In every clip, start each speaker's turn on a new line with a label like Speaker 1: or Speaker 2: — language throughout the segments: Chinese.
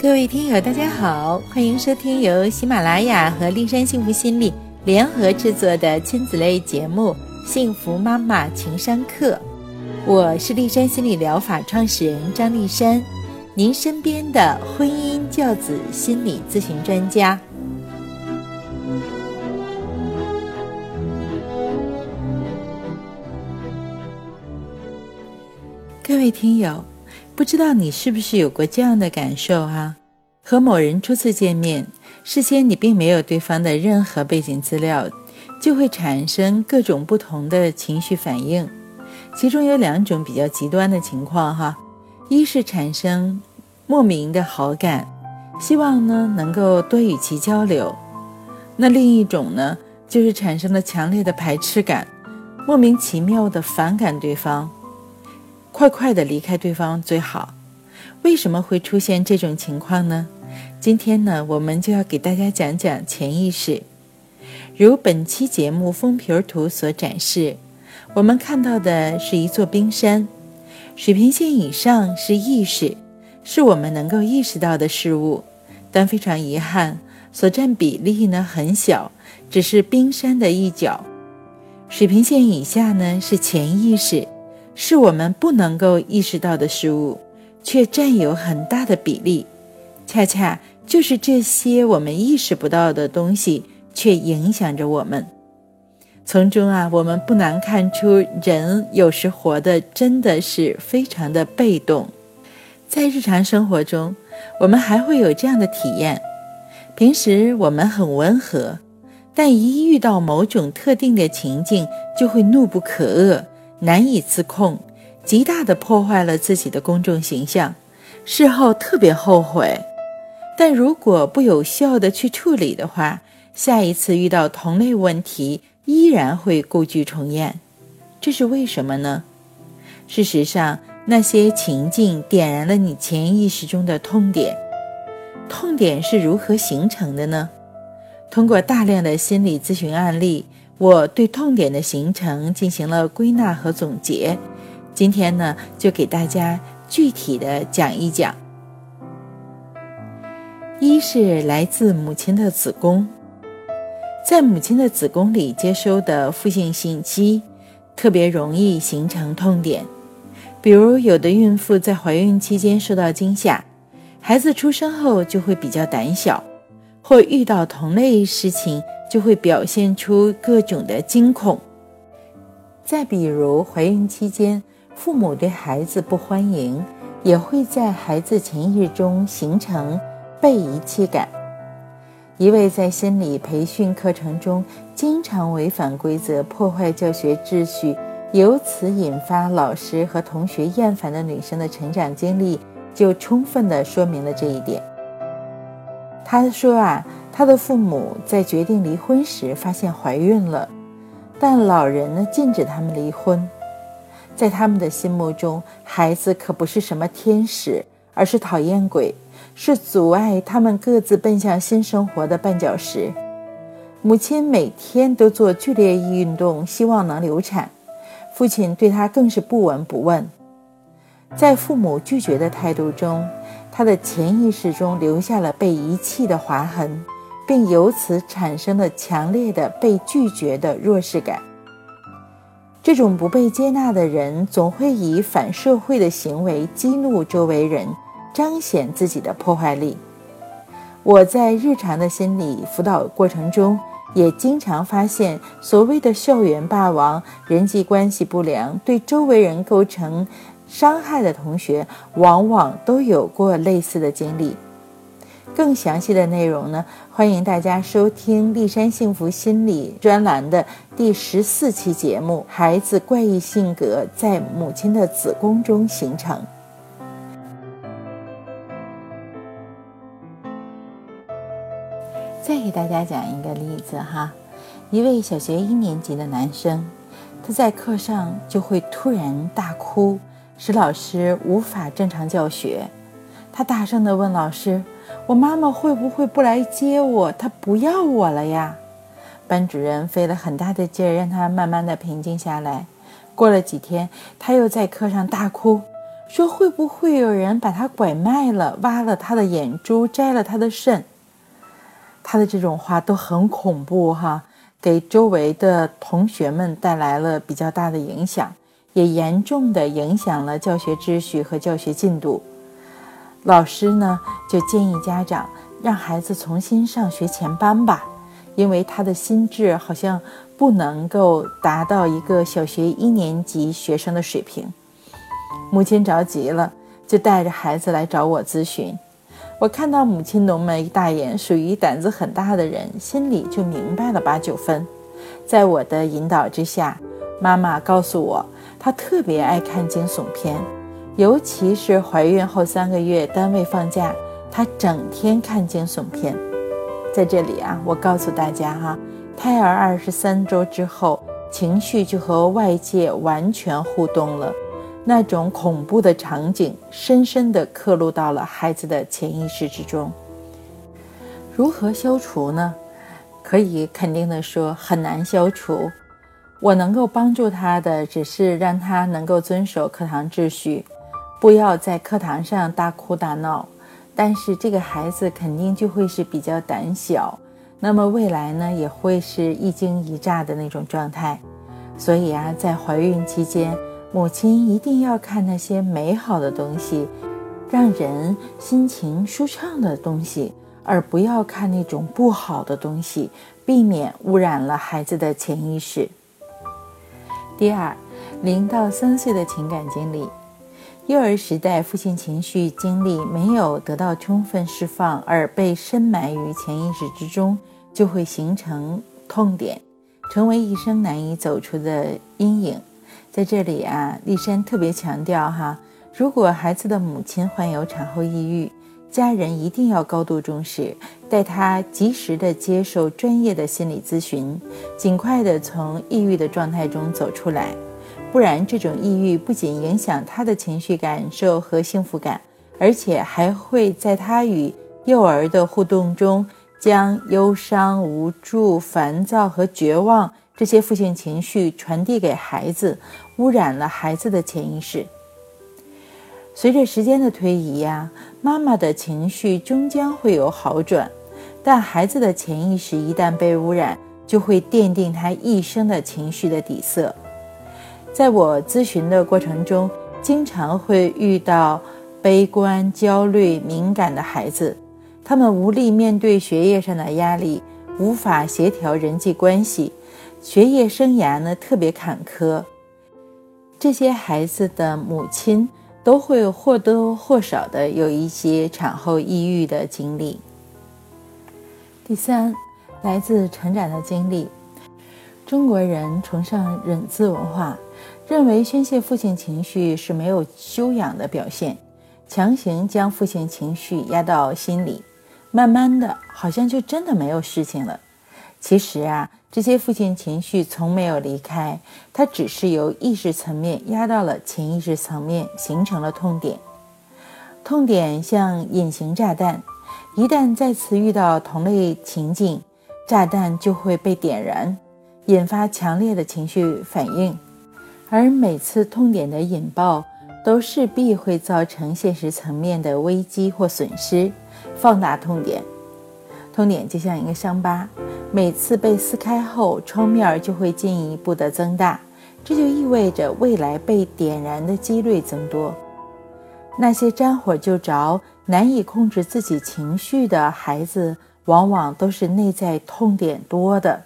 Speaker 1: 各位听友，大家好，欢迎收听由喜马拉雅和丽山幸福心理联合制作的亲子类节目《幸福妈妈情商课》。我是丽山心理疗法创始人张丽山，您身边的婚姻教子心理咨询专家。各位听友。不知道你是不是有过这样的感受啊？和某人初次见面，事先你并没有对方的任何背景资料，就会产生各种不同的情绪反应。其中有两种比较极端的情况哈，一是产生莫名的好感，希望呢能够多与其交流；那另一种呢，就是产生了强烈的排斥感，莫名其妙的反感对方。快快的离开对方最好。为什么会出现这种情况呢？今天呢，我们就要给大家讲讲潜意识。如本期节目封皮图所展示，我们看到的是一座冰山，水平线以上是意识，是我们能够意识到的事物。但非常遗憾，所占比例呢很小，只是冰山的一角。水平线以下呢是潜意识。是我们不能够意识到的事物，却占有很大的比例。恰恰就是这些我们意识不到的东西，却影响着我们。从中啊，我们不难看出，人有时活的真的是非常的被动。在日常生活中，我们还会有这样的体验：平时我们很温和，但一遇到某种特定的情境，就会怒不可遏。难以自控，极大的破坏了自己的公众形象，事后特别后悔。但如果不有效的去处理的话，下一次遇到同类问题依然会故伎重演。这是为什么呢？事实上，那些情境点燃了你潜意识中的痛点。痛点是如何形成的呢？通过大量的心理咨询案例。我对痛点的形成进行了归纳和总结，今天呢，就给大家具体的讲一讲。一是来自母亲的子宫，在母亲的子宫里接收的负性信息，特别容易形成痛点。比如，有的孕妇在怀孕期间受到惊吓，孩子出生后就会比较胆小，或遇到同类事情。就会表现出各种的惊恐。再比如，怀孕期间，父母对孩子不欢迎，也会在孩子潜意识中形成被遗弃感。一位在心理培训课程中经常违反规则、破坏教学秩序，由此引发老师和同学厌烦的女生的成长经历，就充分的说明了这一点。他说啊。他的父母在决定离婚时发现怀孕了，但老人呢禁止他们离婚。在他们的心目中，孩子可不是什么天使，而是讨厌鬼，是阻碍他们各自奔向新生活的绊脚石。母亲每天都做剧烈运动，希望能流产。父亲对他更是不闻不问。在父母拒绝的态度中，他的潜意识中留下了被遗弃的划痕。并由此产生了强烈的被拒绝的弱势感。这种不被接纳的人总会以反社会的行为激怒周围人，彰显自己的破坏力。我在日常的心理辅导过程中，也经常发现，所谓的校园霸王、人际关系不良、对周围人构成伤害的同学，往往都有过类似的经历。更详细的内容呢，欢迎大家收听丽山幸福心理专栏的第十四期节目《孩子怪异性格在母亲的子宫中形成》。再给大家讲一个例子哈，一位小学一年级的男生，他在课上就会突然大哭，使老师无法正常教学。他大声地问老师。我妈妈会不会不来接我？她不要我了呀！班主任费了很大的劲儿，让他慢慢的平静下来。过了几天，他又在课上大哭，说会不会有人把他拐卖了，挖了他的眼珠，摘了他的肾？他的这种话都很恐怖哈，给周围的同学们带来了比较大的影响，也严重的影响了教学秩序和教学进度。老师呢就建议家长让孩子重新上学前班吧，因为他的心智好像。不能够达到一个小学一年级学生的水平，母亲着急了，就带着孩子来找我咨询。我看到母亲浓眉大眼，属于胆子很大的人，心里就明白了八九分。在我的引导之下，妈妈告诉我，她特别爱看惊悚片，尤其是怀孕后三个月，单位放假，她整天看惊悚片。在这里啊，我告诉大家哈。胎儿二十三周之后，情绪就和外界完全互动了，那种恐怖的场景深深地刻录到了孩子的潜意识之中。如何消除呢？可以肯定的说，很难消除。我能够帮助他的，只是让他能够遵守课堂秩序，不要在课堂上大哭大闹。但是这个孩子肯定就会是比较胆小。那么未来呢，也会是一惊一乍的那种状态，所以啊，在怀孕期间，母亲一定要看那些美好的东西，让人心情舒畅的东西，而不要看那种不好的东西，避免污染了孩子的潜意识。第二，零到三岁的情感经历。幼儿时代，负性情绪经历没有得到充分释放，而被深埋于潜意识之中，就会形成痛点，成为一生难以走出的阴影。在这里啊，丽珊特别强调哈，如果孩子的母亲患有产后抑郁，家人一定要高度重视，带他及时的接受专业的心理咨询，尽快的从抑郁的状态中走出来。不然，这种抑郁不仅影响他的情绪感受和幸福感，而且还会在他与幼儿的互动中，将忧伤、无助、烦躁和绝望这些负性情绪传递给孩子，污染了孩子的潜意识。随着时间的推移呀，妈妈的情绪终将会有好转，但孩子的潜意识一旦被污染，就会奠定他一生的情绪的底色。在我咨询的过程中，经常会遇到悲观、焦虑、敏感的孩子，他们无力面对学业上的压力，无法协调人际关系，学业生涯呢特别坎坷。这些孩子的母亲都会或多或少的有一些产后抑郁的经历。第三，来自成长的经历，中国人崇尚忍字文化。认为宣泄负性情绪是没有修养的表现，强行将负性情绪压到心里，慢慢的，好像就真的没有事情了。其实啊，这些负性情绪从没有离开，它只是由意识层面压到了潜意识层面，形成了痛点。痛点像隐形炸弹，一旦再次遇到同类情境，炸弹就会被点燃，引发强烈的情绪反应。而每次痛点的引爆，都势必会造成现实层面的危机或损失，放大痛点。痛点就像一个伤疤，每次被撕开后，创面就会进一步的增大，这就意味着未来被点燃的几率增多。那些沾火就着、难以控制自己情绪的孩子，往往都是内在痛点多的。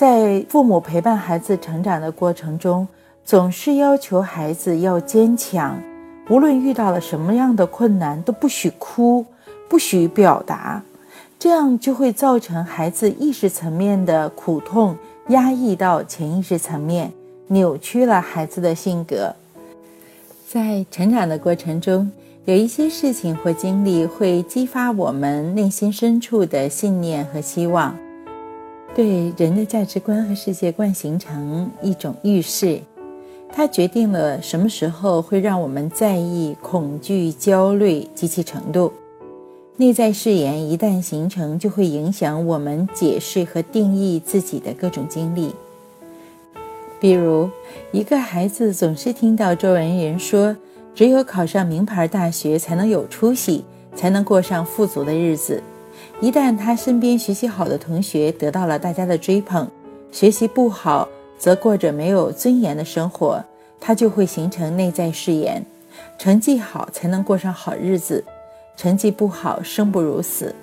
Speaker 1: 在父母陪伴孩子成长的过程中，总是要求孩子要坚强，无论遇到了什么样的困难都不许哭，不许表达，这样就会造成孩子意识层面的苦痛压抑到潜意识层面，扭曲了孩子的性格。在成长的过程中，有一些事情或经历会激发我们内心深处的信念和希望。对人的价值观和世界观形成一种预示，它决定了什么时候会让我们在意、恐惧、焦虑及其程度。内在誓言一旦形成，就会影响我们解释和定义自己的各种经历。比如，一个孩子总是听到周围人说，只有考上名牌大学才能有出息，才能过上富足的日子。一旦他身边学习好的同学得到了大家的追捧，学习不好则过着没有尊严的生活，他就会形成内在誓言：成绩好才能过上好日子，成绩不好生不如死。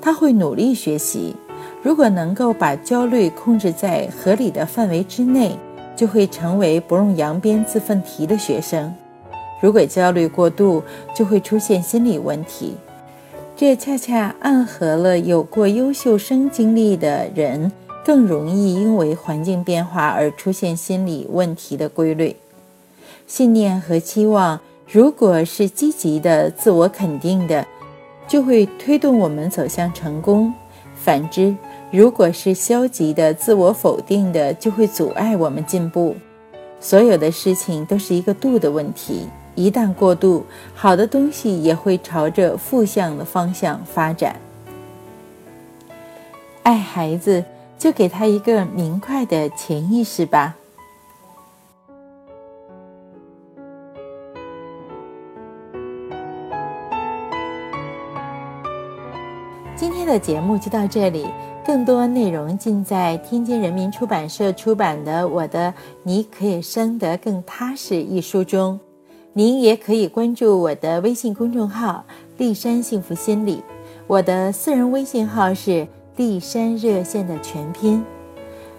Speaker 1: 他会努力学习，如果能够把焦虑控制在合理的范围之内。就会成为不用扬鞭自奋蹄的学生。如果焦虑过度，就会出现心理问题。这恰恰暗合了有过优秀生经历的人更容易因为环境变化而出现心理问题的规律。信念和期望，如果是积极的、自我肯定的，就会推动我们走向成功；反之，如果是消极的、自我否定的，就会阻碍我们进步。所有的事情都是一个度的问题，一旦过度，好的东西也会朝着负向的方向发展。爱孩子，就给他一个明快的潜意识吧。今天的节目就到这里。更多内容尽在天津人民出版社出版的《我的你可以生得更踏实》一书中。您也可以关注我的微信公众号“丽山幸福心理”，我的私人微信号是“丽山热线”的全拼。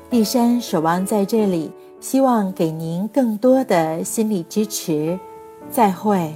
Speaker 1: 丽山守望在这里，希望给您更多的心理支持。再会。